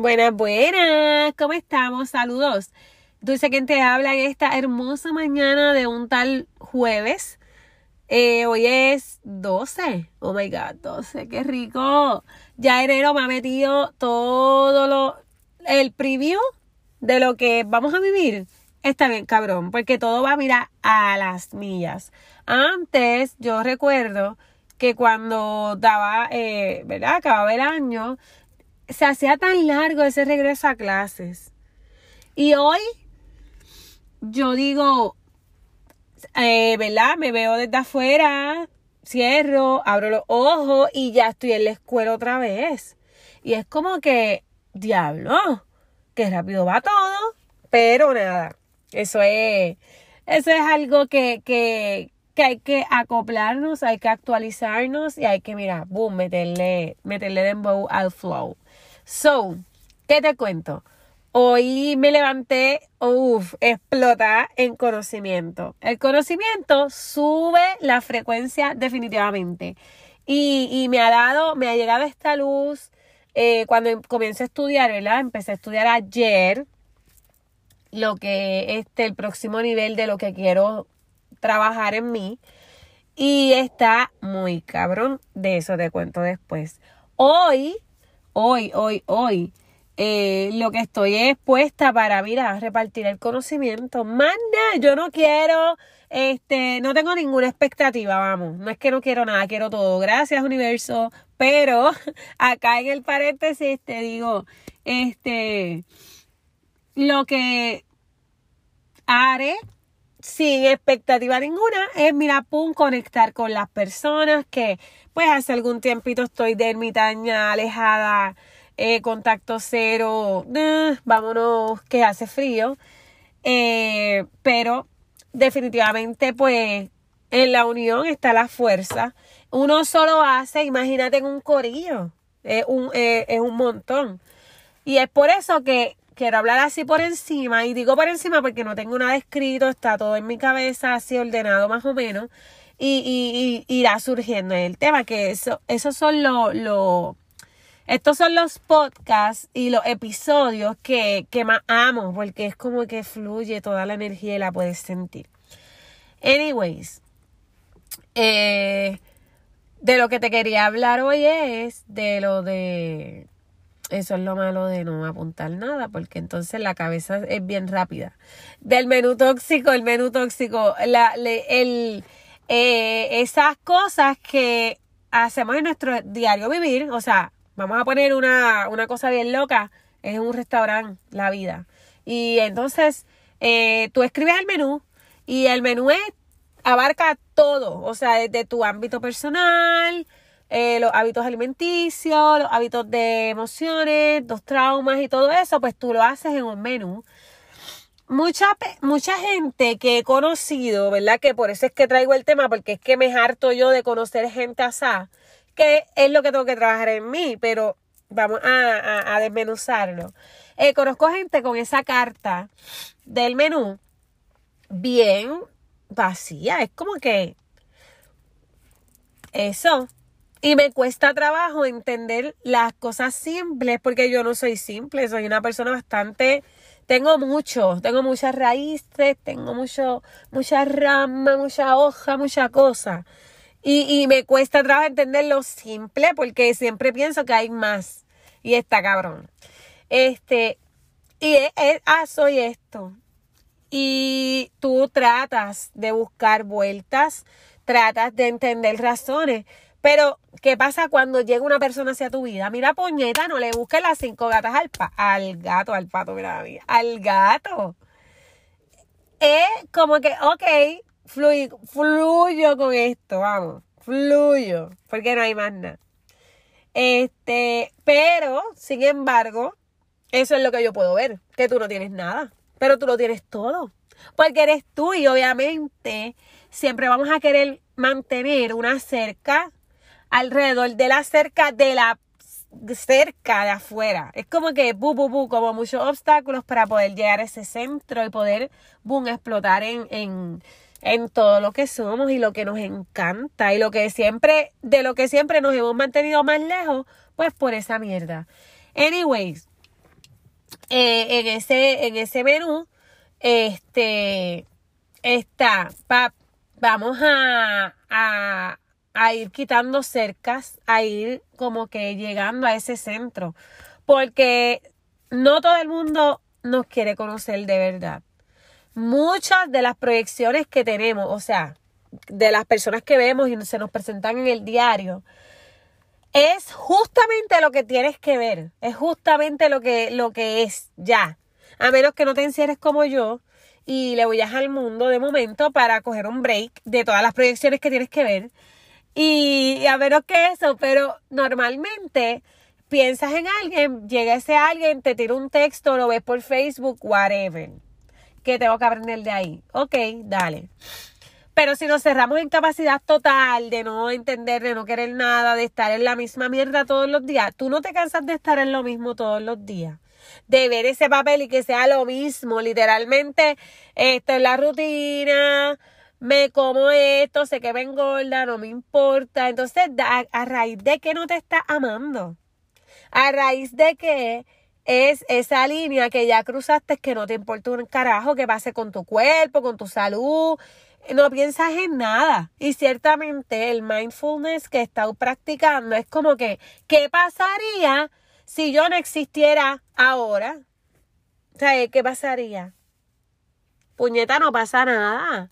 Buenas, buenas, ¿cómo estamos? Saludos. Dulce quien te habla en esta hermosa mañana de un tal jueves. Eh, hoy es 12. Oh my god, 12, qué rico. Ya enero me ha metido todo lo. El preview de lo que vamos a vivir. Está bien, cabrón, porque todo va a mirar a las millas. Antes, yo recuerdo que cuando daba, eh, ¿verdad? Acababa el año, se hacía tan largo ese regreso a clases. Y hoy yo digo, eh, ¿verdad? Me veo desde afuera, cierro, abro los ojos y ya estoy en la escuela otra vez. Y es como que, diablo, que rápido va todo, pero nada, eso es, eso es algo que, que, que hay que acoplarnos, hay que actualizarnos y hay que, mira, boom, meterle, meterle dembow al flow. So, ¿qué te cuento? Hoy me levanté, uff, explota en conocimiento. El conocimiento sube la frecuencia definitivamente. Y, y me ha dado, me ha llegado esta luz eh, cuando comienzo a estudiar, ¿verdad? Empecé a estudiar ayer lo que este, el próximo nivel de lo que quiero trabajar en mí. Y está muy cabrón. De eso te cuento después. Hoy hoy, hoy, hoy, eh, lo que estoy es puesta para, mira, repartir el conocimiento. Manda, yo no quiero, este, no tengo ninguna expectativa, vamos. No es que no quiero nada, quiero todo. Gracias, universo. Pero acá en el paréntesis te digo, este, lo que haré sin expectativa ninguna es, mira, pum, conectar con las personas que, pues, hace algún tiempito estoy de ermitaña, alejada, eh, contacto cero, eh, vámonos, que hace frío. Eh, pero definitivamente, pues, en la unión está la fuerza. Uno solo hace, imagínate en un corillo, es un, es un montón. Y es por eso que quiero hablar así por encima, y digo por encima porque no tengo nada escrito, está todo en mi cabeza así ordenado más o menos, y, irá surgiendo el tema, que eso, esos son los, lo, estos son los podcasts y los episodios que, que más amo, porque es como que fluye toda la energía y la puedes sentir. Anyways, eh, de lo que te quería hablar hoy es de lo de eso es lo malo de no apuntar nada, porque entonces la cabeza es bien rápida. Del menú tóxico, el menú tóxico, la, el, eh, esas cosas que hacemos en nuestro diario vivir, o sea, vamos a poner una, una cosa bien loca, es un restaurante, la vida. Y entonces eh, tú escribes el menú y el menú es, abarca todo, o sea, desde tu ámbito personal, eh, los hábitos alimenticios, los hábitos de emociones, los traumas y todo eso, pues tú lo haces en un menú. Mucha, mucha gente que he conocido, ¿verdad? Que por eso es que traigo el tema, porque es que me harto yo de conocer gente asá, que es lo que tengo que trabajar en mí, pero vamos a, desmenuzarlo. Eh, conozco gente con esa carta del menú bien vacía, es como que eso, y me cuesta trabajo entender las cosas simples porque yo no soy simple, soy una persona bastante... Tengo mucho, tengo muchas raíces, tengo mucho, mucha rama, mucha hoja, mucha cosa. Y, y me cuesta trabajo entender lo simple porque siempre pienso que hay más. Y está cabrón. Este, y es, ah, soy esto. Y tú tratas de buscar vueltas, tratas de entender razones pero, ¿qué pasa cuando llega una persona hacia tu vida? Mira, puñeta, no le busques las cinco gatas al, al gato, al pato, mira, mía, al gato. Es como que, ok, fluyo con esto, vamos, fluyo, porque no hay más nada. Este, pero, sin embargo, eso es lo que yo puedo ver, que tú no tienes nada, pero tú lo tienes todo, porque eres tú y obviamente siempre vamos a querer mantener una cerca alrededor de la cerca de la cerca de afuera. Es como que, bu, bu, bu, como muchos obstáculos para poder llegar a ese centro y poder, boom, explotar en, en, en todo lo que somos y lo que nos encanta y lo que siempre, de lo que siempre nos hemos mantenido más lejos, pues por esa mierda. Anyways, eh, en, ese, en ese menú, este, está, vamos a, a, a ir quitando cercas, a ir como que llegando a ese centro, porque no todo el mundo nos quiere conocer de verdad. Muchas de las proyecciones que tenemos, o sea, de las personas que vemos y se nos presentan en el diario, es justamente lo que tienes que ver, es justamente lo que, lo que es ya. A menos que no te encierres como yo y le vayas al mundo de momento para coger un break de todas las proyecciones que tienes que ver. Y, a menos que eso, pero normalmente piensas en alguien, llega ese alguien, te tira un texto, lo ves por Facebook, whatever. ¿Qué tengo que aprender de ahí? Ok, dale. Pero si nos cerramos en capacidad total de no entender, de no querer nada, de estar en la misma mierda todos los días, tú no te cansas de estar en lo mismo todos los días. De ver ese papel y que sea lo mismo, literalmente, esto es la rutina, me como esto, sé que me engorda, no me importa. Entonces, a, raíz de que no te estás amando, a raíz de que es esa línea que ya cruzaste que no te importa un carajo que pase con tu cuerpo, con tu salud, no piensas en nada. Y ciertamente el mindfulness que he estado practicando es como que, ¿qué pasaría si yo no existiera ahora? O sea, ¿qué pasaría? Puñeta, no pasa nada.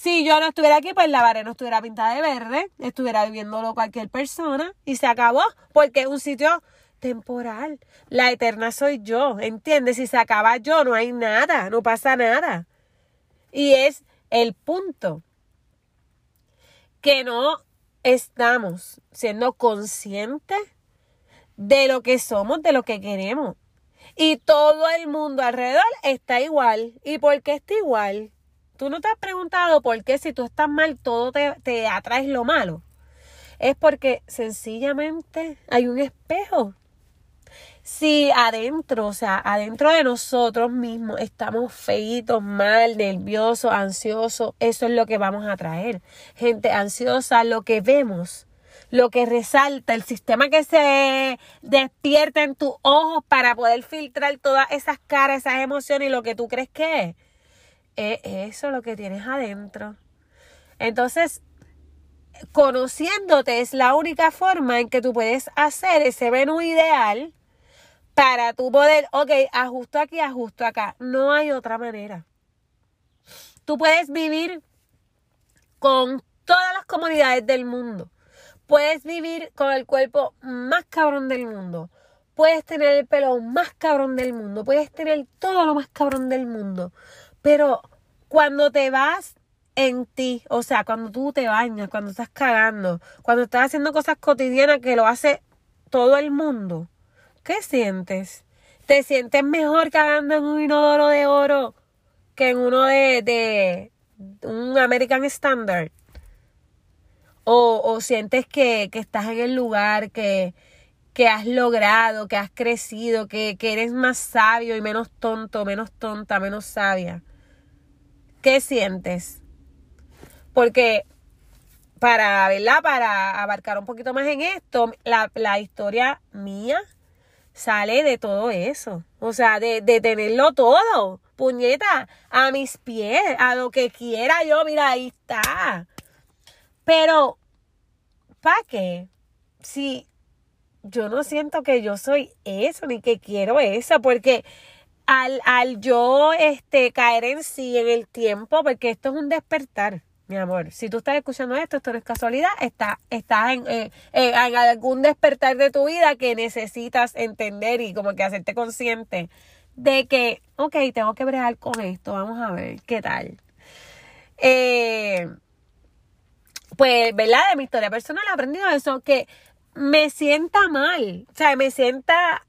Si yo no estuviera aquí, pues la pared no estuviera pintada de verde, estuviera viviéndolo cualquier persona y se acabó, porque es un sitio temporal. La eterna soy yo, ¿entiendes? Si se acaba yo, no hay nada, no pasa nada. Y es el punto que no estamos siendo conscientes de lo que somos, de lo que queremos. Y todo el mundo alrededor está igual. ¿Y por qué está igual? Tú no te has preguntado por qué si tú estás mal, todo te, te atraes lo malo. Es porque sencillamente hay un espejo si adentro, o sea, adentro de nosotros mismos estamos feitos, mal, nerviosos, ansiosos, eso es lo que vamos a traer. Gente ansiosa, lo que vemos, lo que resalta, el sistema que se despierta en tus ojos para poder filtrar todas esas caras, esas emociones y lo que tú crees que es. Es eso lo que tienes adentro. Entonces, conociéndote es la única forma en que tú puedes hacer ese menú ideal para tu poder, ok, ajusto aquí, ajusto acá. No hay otra manera. Tú puedes vivir con todas las comunidades del mundo. Puedes vivir con el cuerpo más cabrón del mundo. Puedes tener el pelo más cabrón del mundo. Puedes tener todo lo más cabrón del mundo. Pero cuando te vas en ti, o sea, cuando tú te bañas, cuando estás cagando, cuando estás haciendo cosas cotidianas que lo hace todo el mundo, ¿Qué sientes? ¿Te sientes mejor cagando en un inodoro de oro que en uno de, de un American Standard? O, o sientes que, que, estás en el lugar, que, que has logrado, que has crecido, que, que eres más sabio y menos tonto, menos tonta, menos sabia. ¿Qué sientes? Porque para, ¿verdad? Para abarcar un poquito más en esto, la, la historia mía sale de todo eso. O sea, de, de tenerlo todo. Puñeta, a mis pies, a lo que quiera yo, mira, ahí está. Pero, ¿para qué? Si yo no siento que yo soy eso, ni que quiero eso, porque al, al yo este, caer en sí en el tiempo, porque esto es un despertar mi amor, si tú estás escuchando esto, esto no es casualidad, está, estás eh, en, algún despertar de tu vida que necesitas entender y como que hacerte consciente de que, ok, tengo que bregar con esto, vamos a ver qué tal. Eh, pues, ¿verdad? De mi historia personal he aprendido eso, que me sienta mal, o sea, me sienta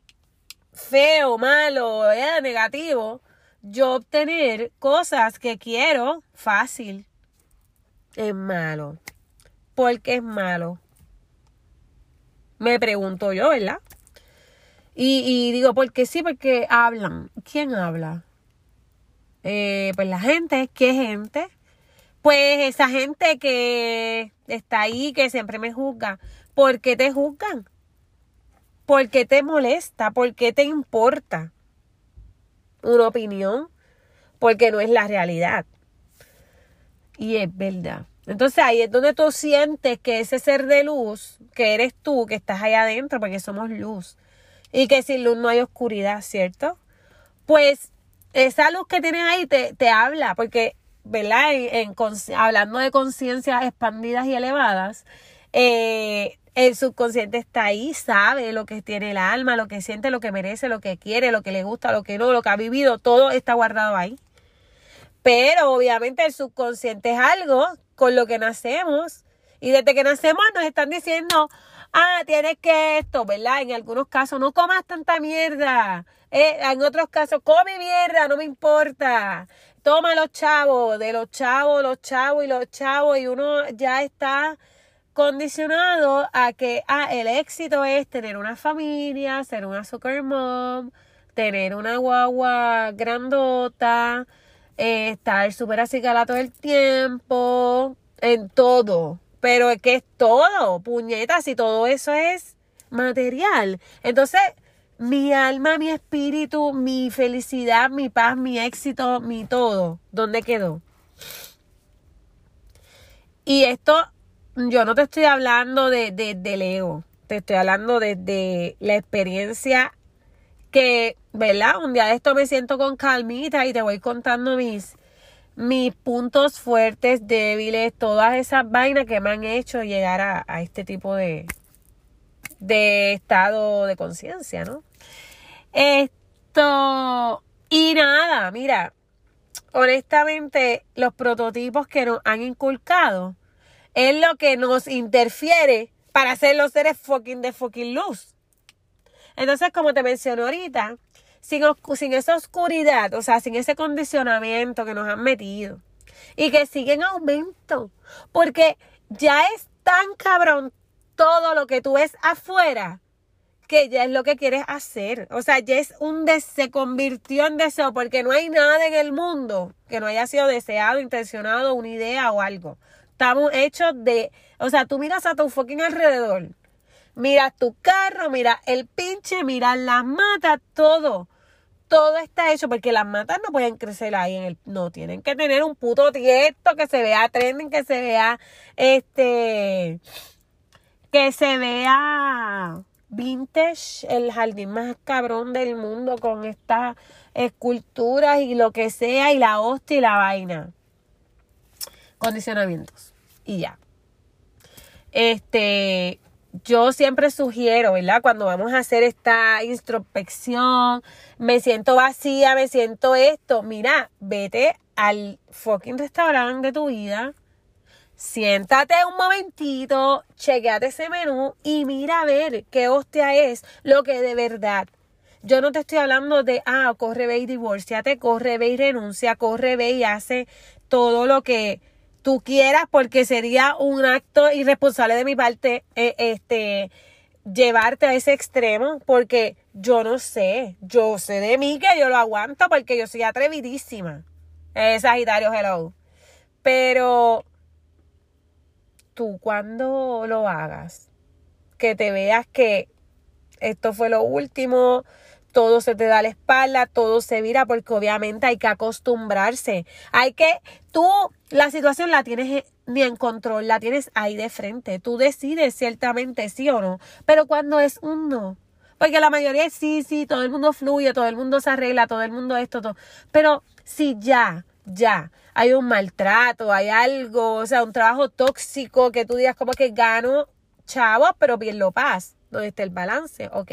feo, malo, eh, negativo, yo obtener cosas que quiero fácil es malo? ¿Por qué es malo? Me pregunto yo, ¿verdad? Y, y digo, porque sí, porque hablan. ¿Quién habla? Eh, pues la gente, ¿qué gente? Pues esa gente que está ahí, que siempre me juzga. ¿Por qué te juzgan? ¿Por qué te molesta? ¿Por qué te importa una opinión? Porque no es la realidad. Y es verdad. Entonces ahí es donde tú sientes que ese ser de luz, que eres tú, que estás ahí adentro, porque somos luz, y que sin luz no hay oscuridad, ¿cierto? Pues esa luz que tienes ahí te, te habla, porque, ¿verdad? En, hablando de conciencias expandidas y elevadas, eh, el subconsciente está ahí, sabe lo que tiene el alma, lo que siente, lo que merece, lo que quiere, lo que le gusta, lo que no, lo que ha vivido, todo está guardado ahí. Pero obviamente el subconsciente es algo con lo que nacemos. Y desde que nacemos nos están diciendo, ah, tienes que esto, ¿verdad? En algunos casos, no comas tanta mierda. Eh, en otros casos, come mierda, no me importa. Toma los chavos, de los chavos, los chavos y los chavos. Y uno ya está condicionado a que, ah, el éxito es tener una familia, ser una soccer mom, tener una guagua grandota, eh, estar súper acicalado todo el tiempo, en todo. Pero es que es todo, puñetas, y todo eso es material. Entonces, mi alma, mi espíritu, mi felicidad, mi paz, mi éxito, mi todo, ¿dónde quedó? Y esto, yo no te estoy hablando de, de, ego, te estoy hablando de, de la experiencia que, ¿verdad? Un día de esto me siento con calmita y te voy contando mis, mis puntos fuertes, débiles, todas esas vainas que me han hecho llegar a, a este tipo de, de estado de conciencia, ¿no? Esto, y nada, mira, honestamente, los prototipos que nos han inculcado es lo que nos interfiere para ser los seres fucking de fucking luz. Entonces, como te menciono ahorita, sin, sin esa oscuridad, o sea, sin ese condicionamiento que nos han metido y que sigue en aumento, porque ya es tan cabrón todo lo que tú ves afuera que ya es lo que quieres hacer. O sea, ya es un deseo, se convirtió en deseo porque no hay nada en el mundo que no haya sido deseado, intencionado, una idea o algo. Estamos hechos de, o sea, tú miras a tu fucking alrededor Mira tu carro, mira el pinche, mira las matas, todo. Todo está hecho porque las matas no pueden crecer ahí en el. No, tienen que tener un puto tiesto que se vea trending, que se vea este. Que se vea vintage, el jardín más cabrón del mundo con estas esculturas y lo que sea, y la hostia y la vaina. Condicionamientos. Y ya. Este, yo siempre sugiero, ¿verdad? Cuando vamos a hacer esta introspección, me siento vacía, me siento esto. Mira, vete al fucking restaurante de tu vida, siéntate un momentito, chequeate ese menú y mira a ver qué hostia es lo que de verdad. Yo no te estoy hablando de, ah, corre, ve y divorciate, corre, ve y renuncia, corre, ve y hace todo lo que tú quieras, porque sería un acto irresponsable de mi parte eh, este, llevarte a ese extremo, porque yo no sé, yo sé de mí que yo lo aguanto porque yo soy atrevidísima. Sagitario, hello. Pero tú cuando lo hagas, que te veas que esto fue lo último, todo se te da la espalda, todo se vira, porque obviamente hay que acostumbrarse. Hay que, tú la situación la tienes ni en control, la tienes ahí de frente. Tú decides ciertamente sí o no, pero cuando es un no, porque la mayoría es sí, sí, todo el mundo fluye, todo el mundo se arregla, todo el mundo esto, todo. Pero si ya, ya, hay un maltrato, hay algo, o sea, un trabajo tóxico que tú digas como que gano chavo, pero bien lo paz, donde está el balance, ok.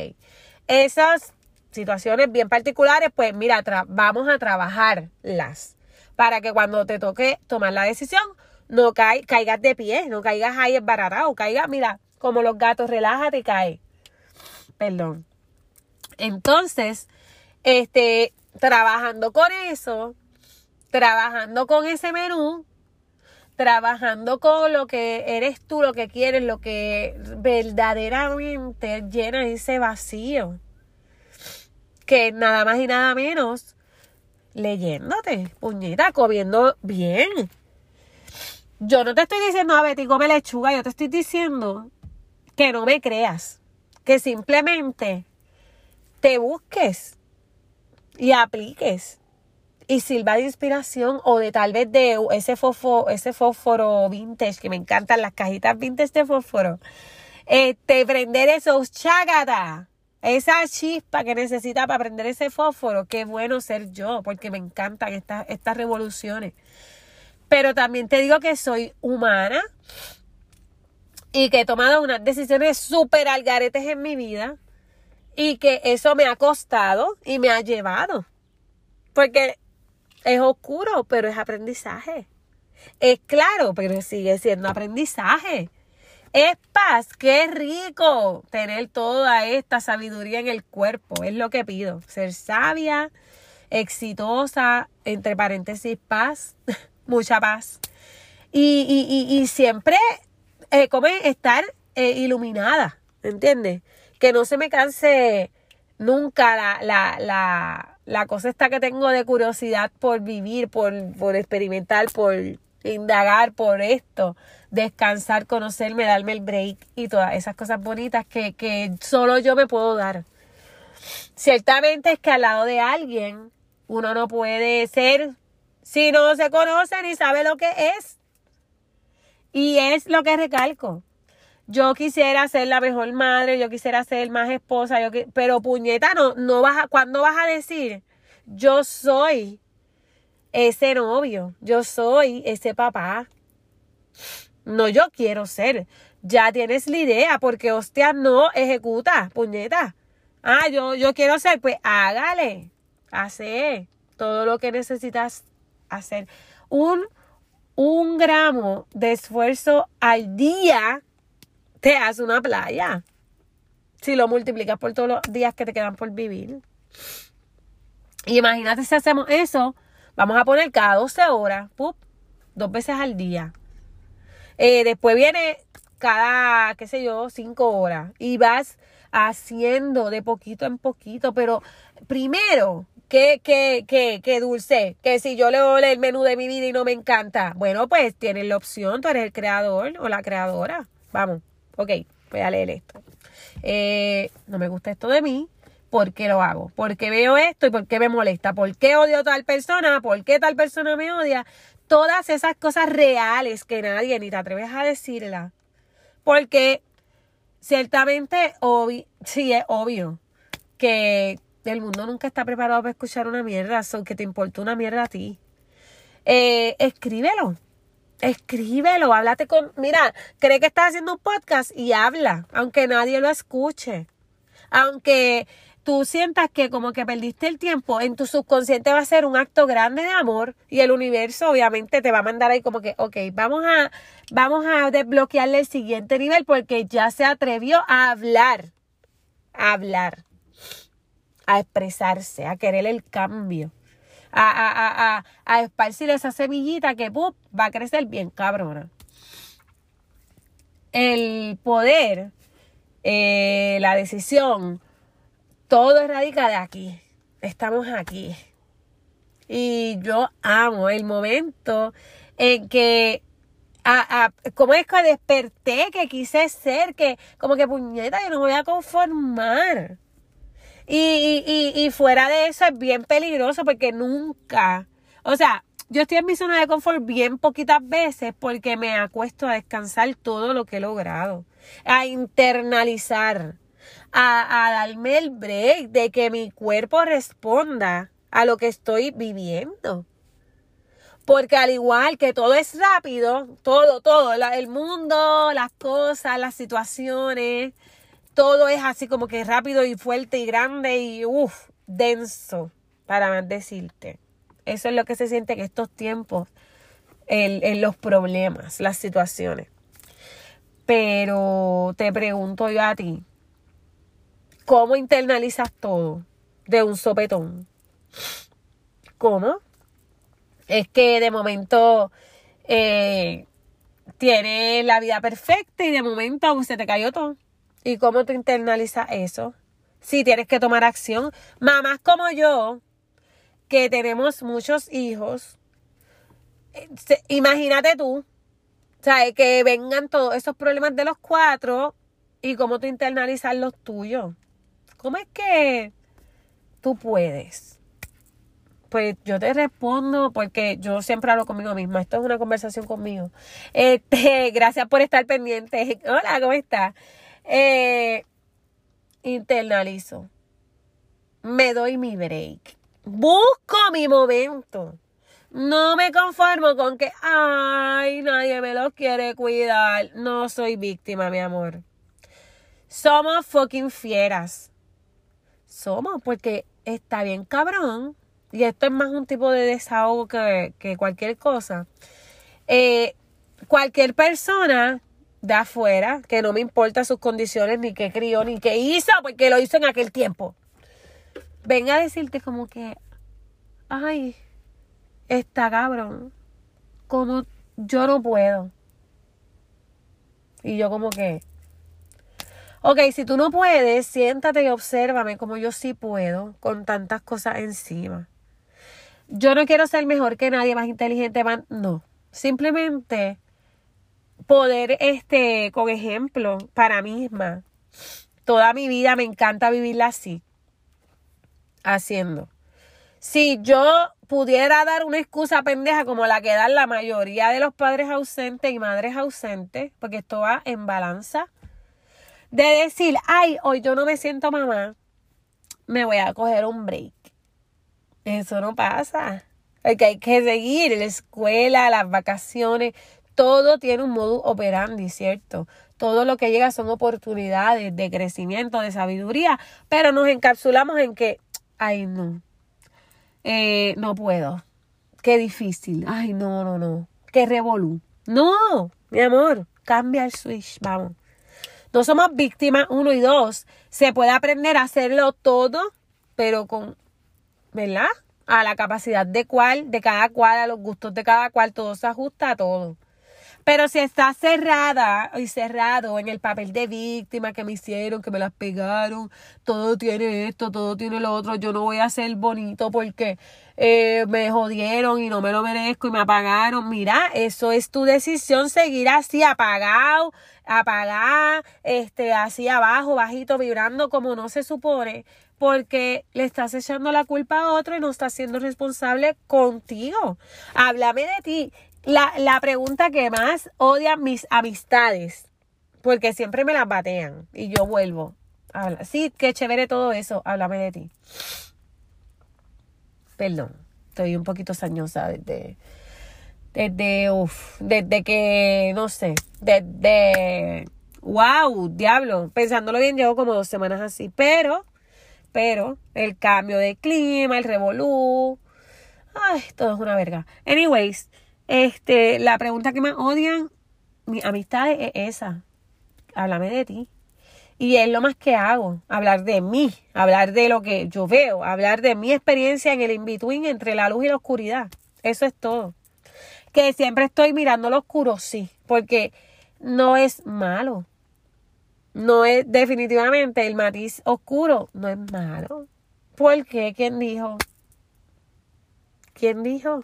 Esas situaciones bien particulares, pues mira, vamos a trabajarlas para que cuando te toque tomar la decisión, no caigas de pie, no caigas ahí esbaratado, caigas, mira, como los gatos, relájate y cae. Perdón. Entonces, este, trabajando con eso, trabajando con ese menú, trabajando con lo que eres tú, lo que quieres, lo que verdaderamente llena ese vacío que nada más y nada menos leyéndote, puñeta, comiendo bien. Yo no te estoy diciendo, a Betty, come lechuga, yo te estoy diciendo que no me creas, que simplemente te busques y apliques y sirva de inspiración o de tal vez de ese fósforo, ese fósforo vintage que me encantan las cajitas vintage de fósforo. Este, prender esos chágata, esa chispa que necesita para prender ese fósforo. Qué bueno ser yo, porque me encantan estas, estas revoluciones. Pero también te digo que soy humana y que he tomado unas decisiones súper algaretes en mi vida y que eso me ha costado y me ha llevado. Porque es oscuro, pero es aprendizaje. Es claro, pero sigue siendo aprendizaje. Es paz, qué rico tener toda esta sabiduría en el cuerpo. Es lo que pido. Ser sabia, exitosa, entre paréntesis, paz, mucha paz. Y, y, siempre eh, como estar eh, iluminada, ¿entiendes? Que no se me canse nunca la, la, la la cosa está que tengo de curiosidad por vivir, por, por experimentar, por indagar por esto, descansar, conocerme, darme el break y todas esas cosas bonitas que, que solo yo me puedo dar. Ciertamente es que al lado de alguien uno no puede ser si no se conoce ni sabe lo que es. Y es lo que recalco. Yo quisiera ser la mejor madre, yo quisiera ser más esposa, yo pero puñeta, no, no vas a, ¿cuándo vas a decir? Yo soy ese novio, yo soy ese papá. No, yo quiero ser. Ya tienes la idea, porque hostia, no ejecuta, puñeta. Ah, yo, yo quiero ser, pues hágale. Hace todo lo que necesitas hacer. Un, un gramo de esfuerzo al día te hace una playa. Si lo multiplicas por todos los días que te quedan por vivir. Y imagínate si hacemos eso, vamos a poner cada 12 horas, dos veces al día. Eh, después viene cada, qué sé yo, 5 horas. Y vas haciendo de poquito en poquito. Pero primero, ¿qué, qué, qué, qué dulce? Que si yo leo el menú de mi vida y no me encanta. Bueno, pues tienes la opción, tú eres el creador o la creadora. Vamos. Ok, voy a leer esto. Eh, no me gusta esto de mí. ¿Por qué lo hago? ¿Por qué veo esto y por qué me molesta? ¿Por qué odio a tal persona? ¿Por qué tal persona me odia? Todas esas cosas reales que nadie ni te atreves a decirla. Porque ciertamente, sí es obvio que el mundo nunca está preparado para escuchar una mierda, son que te importa una mierda a ti. Eh, escríbelo. Escríbelo, háblate con, mira, cree que estás haciendo un podcast y habla, aunque nadie lo escuche. Aunque tú sientas que como que perdiste el tiempo, en tu subconsciente va a ser un acto grande de amor y el universo obviamente te va a mandar ahí como que, ok, vamos a, vamos a desbloquearle el siguiente nivel porque ya se atrevió a hablar, a hablar, a expresarse, a querer el cambio a, a, a, a esparcir esa semillita que va a crecer bien cabrona. El poder, eh, la decisión, todo radica de aquí. Estamos aquí. Y yo amo el momento en que a, como es que desperté, que quise ser, que como que puñeta, yo no me voy a conformar. Y, y, y fuera de eso es bien peligroso porque nunca, o sea, yo estoy en mi zona de confort bien poquitas veces porque me acuesto a descansar todo lo que he logrado, a internalizar, a, darme el break de que mi cuerpo responda a lo que estoy viviendo. Porque al igual que todo es rápido, todo, todo, el mundo, las cosas, las situaciones, todo es así como que rápido y fuerte y grande y uff, denso, para más decirte. Eso es lo que se siente en estos tiempos, en, los problemas, las situaciones. Pero te pregunto yo a ti, ¿cómo internalizas todo de un sopetón? ¿Cómo? Es que de momento eh, tienes la vida perfecta y de momento se te cayó todo. ¿Y cómo tú internalizas eso? Si tienes que tomar acción. Mamás como yo, que tenemos muchos hijos, imagínate tú, ¿sabes? Que vengan todos esos problemas de los cuatro y cómo tú internalizas los tuyos. ¿Cómo es que tú puedes? Pues yo te respondo porque yo siempre hablo conmigo misma. Esto es una conversación conmigo. Este, gracias por estar pendiente. Hola, ¿cómo estás? Eh, internalizo. Me doy mi break. Busco mi momento. No me conformo con que, ay, nadie me lo quiere cuidar. No soy víctima, mi amor. Somos fucking fieras. Somos, porque está bien cabrón. Y esto es más un tipo de desahogo que, cualquier cosa. Eh, cualquier persona de afuera, que no me importa sus condiciones, ni qué crió, ni qué hizo, porque lo hizo en aquel tiempo. Venga a decirte como que, ay, está cabrón. Como yo no puedo. Y yo como que, ok, si tú no puedes, siéntate y obsérvame como yo sí puedo con tantas cosas encima. Yo no quiero ser mejor que nadie, más inteligente, más, no. Simplemente poder, este, con ejemplo, para misma. Toda mi vida me encanta vivirla así. Haciendo. Si yo pudiera dar una excusa pendeja como la que dan la mayoría de los padres ausentes y madres ausentes, porque esto va en balanza, de decir, ay, hoy yo no me siento mamá, me voy a coger un break. Eso no pasa. Porque hay que seguir la escuela, las vacaciones, todo tiene un modo operandi, ¿cierto? Todo lo que llega son oportunidades de crecimiento, de sabiduría, pero nos encapsulamos en que, ay, no, eh, no puedo. Qué difícil. Ay, no, no, no. Qué revolú. No, mi amor, cambia el switch, vamos. No somos víctimas, uno y dos. Se puede aprender a hacerlo todo, pero con, ¿verdad? A la capacidad de cual, de cada cual, a los gustos de cada cual, todo se ajusta a todo. Pero si está cerrada y cerrado en el papel de víctima que me hicieron, que me las pegaron, todo tiene esto, todo tiene lo otro, yo no voy a ser bonito porque eh, me jodieron y no me lo merezco y me apagaron. Mira, eso es tu decisión, seguir así apagado, apagar, este, así abajo, bajito, vibrando como no se supone porque le estás echando la culpa a otro y no estás siendo responsable contigo. Háblame de ti la, la pregunta que más odian mis amistades, porque siempre me las batean y yo vuelvo. Habla. Sí, qué chévere todo eso. Háblame de ti. Perdón, estoy un poquito sañosa desde, desde, uff, desde que, no sé, desde, wow, diablo, pensándolo bien, llevo como dos semanas así, pero, pero, el cambio de clima, el revolú, ay, todo es una verga. Anyways, este, la pregunta que más odian mis amistades es esa. Háblame de ti. Y es lo más que hago, hablar de mí, hablar de lo que yo veo, hablar de mi experiencia en el in-between entre la luz y la oscuridad. Eso es todo. Que siempre estoy mirando lo oscuro, sí, porque no es malo. No es definitivamente el matiz oscuro, no es malo. ¿Por qué? ¿Quién dijo? ¿Quién dijo?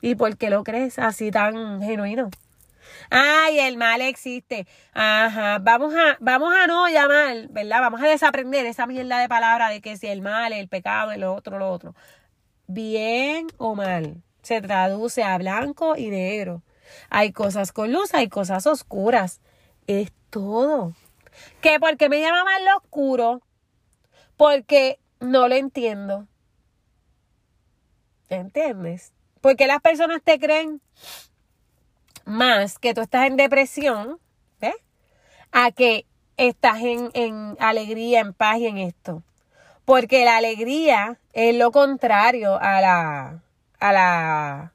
¿Y por qué lo crees así tan genuino? Ay, el mal existe. Ajá, vamos a, vamos a no llamar, ¿verdad? Vamos a desaprender esa mierda de palabra de que si el mal, el pecado, el otro, lo otro. Bien o mal, se traduce a blanco y negro. Hay cosas con luz, hay cosas oscuras. Es todo. ¿Qué? ¿Por qué me llama mal lo oscuro? Porque no lo entiendo. ¿Entiendes? Porque las personas te creen más que tú estás en depresión, ¿ves? A que estás en, en alegría, en paz y en esto. Porque la alegría es lo contrario a la, a la,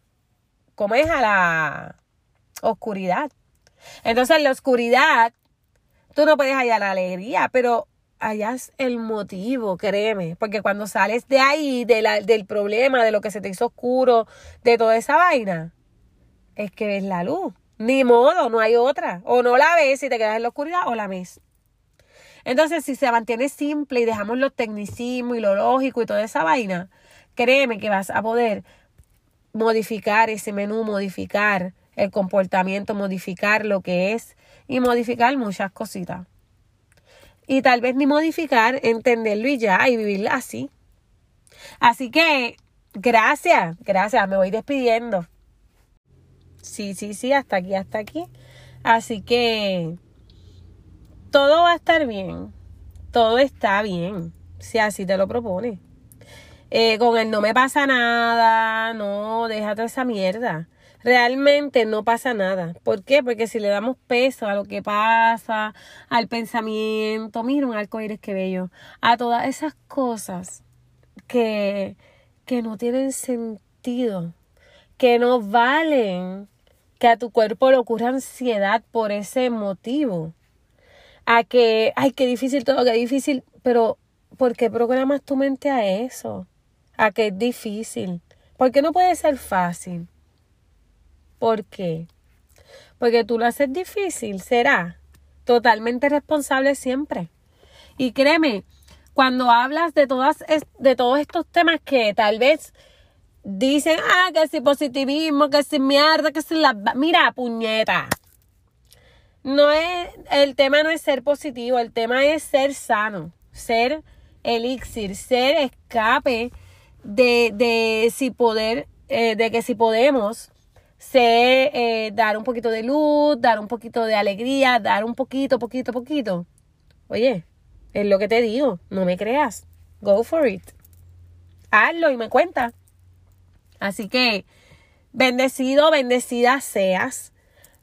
¿cómo es? A la oscuridad. Entonces, en la oscuridad, tú no puedes hallar la alegría, pero hayas el motivo, créeme, porque cuando sales de ahí, del problema, de lo que se te hizo oscuro, de toda esa vaina, es que ves la luz. Ni modo, no hay otra. O no la ves y te quedas en la oscuridad o la ves. Entonces, si se mantiene simple y dejamos los tecnicismos y lo lógico y toda esa vaina, créeme que vas a poder modificar ese menú, modificar el comportamiento, modificar lo que es y modificar muchas cositas. Y tal vez ni modificar, entenderlo y ya, y vivir así. Así que, gracias, gracias, me voy despidiendo. Sí, sí, sí, hasta aquí, hasta aquí. Así que todo va a estar bien. Todo está bien. Si así te lo propone. Eh, con él no me pasa nada. No, déjate esa mierda. Realmente no pasa nada. ¿Por qué? Porque si le damos peso a lo que pasa, al pensamiento, mira un arcoíris que bello, a todas esas cosas que, que no tienen sentido, que no valen, que a tu cuerpo le ocurra ansiedad por ese motivo. A que, ay, qué difícil todo, qué difícil, pero ¿por qué programas tu mente a eso? A que es difícil. ¿Por qué no puede ser fácil? ¿Por qué? Porque tú lo haces difícil, será totalmente responsable siempre. Y créeme, cuando hablas de todas de todos estos temas que tal vez dicen, ah, que si positivismo, que si mierda, que si la... Mira, puñeta. No es, el tema no es ser positivo, el tema es ser sano, ser elixir, ser escape de, de si poder, eh, de que si podemos ser, eh, dar un poquito de luz, dar un poquito de alegría, dar un poquito, poquito, poquito. Oye, es lo que te digo, no me creas. Go for it. Hazlo y me cuenta. Así que, bendecido, bendecida seas.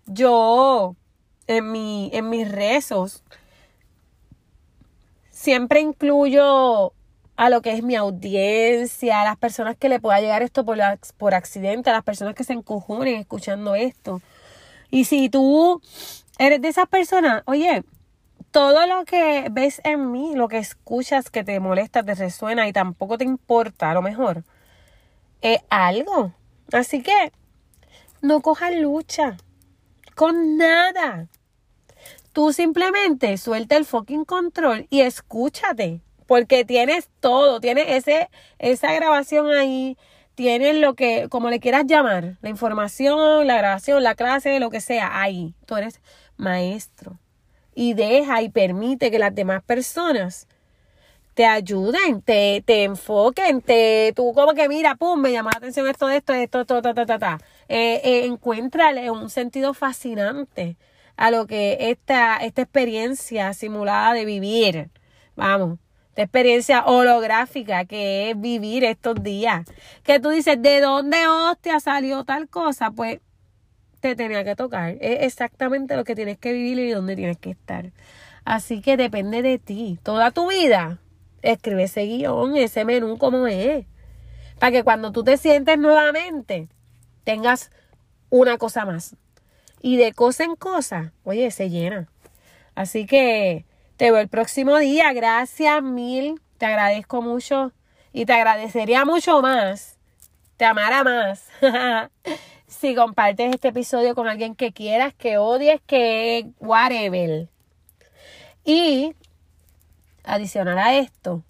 Yo, en, mi, en mis rezos, siempre incluyo a lo que es mi audiencia, a las personas que le pueda llegar esto por, por accidente, a las personas que se encojonen escuchando esto. Y si tú eres de esas personas, oye, todo lo que ves en mí, lo que escuchas que te molesta, te resuena y tampoco te importa, a lo mejor, es algo. Así que no cojas lucha con nada. Tú simplemente suelta el fucking control y escúchate. Porque tienes todo, tienes ese, esa grabación ahí, tienes lo que, como le quieras llamar, la información, la grabación, la clase, lo que sea, ahí. Tú eres maestro. Y deja y permite que las demás personas te ayuden, te, te enfoquen, te, tú como que mira, pum, me llama la atención esto, esto, esto, esto, ta, ta, ta, ta. Eh, eh, encuéntrale un sentido fascinante a lo que esta, esta experiencia simulada de vivir, vamos, esta experiencia holográfica que es vivir estos días. Que tú dices, ¿de dónde hostia salió tal cosa? Pues te tenía que tocar. Es exactamente lo que tienes que vivir y dónde tienes que estar. Así que depende de ti. Toda tu vida escribe ese guion, ese menú como es. Para que cuando tú te sientes nuevamente, tengas una cosa más. Y de cosa en cosa, oye, se llena. Así que te veo el próximo día. Gracias mil. Te agradezco mucho. Y te agradecería mucho más. Te amara más. si compartes este episodio con alguien que quieras, que odies, que whatever. Y adicional a esto,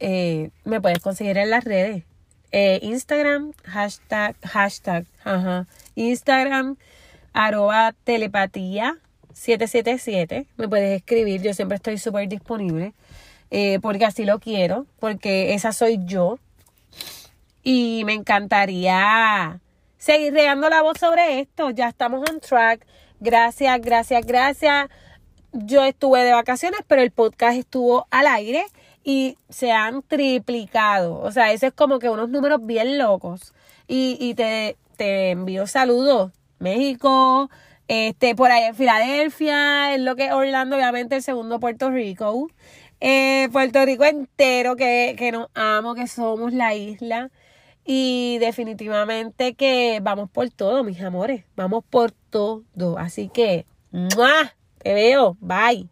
eh, me puedes conseguir en las redes. Eh, Instagram, hashtag, hashtag, ajá, Instagram, arroba telepatía 777. Me puedes escribir, yo siempre estoy súper disponible. Eh, porque así lo quiero, porque esa soy yo. Y me encantaría seguir regando la voz sobre esto. Ya estamos on track. Gracias, gracias, gracias yo estuve de vacaciones, pero el podcast estuvo al aire y se han triplicado. O sea, ese es como que unos números bien locos. Y, y te, te envío saludos. México, este, por ahí en Filadelfia, en lo que es Orlando, obviamente el segundo Puerto Rico. Eh, Puerto Rico entero, que, que nos amo, que somos la isla. Y definitivamente que vamos por todo, mis amores. Vamos por todo. Así que, ¡mua! Te veo. Bye.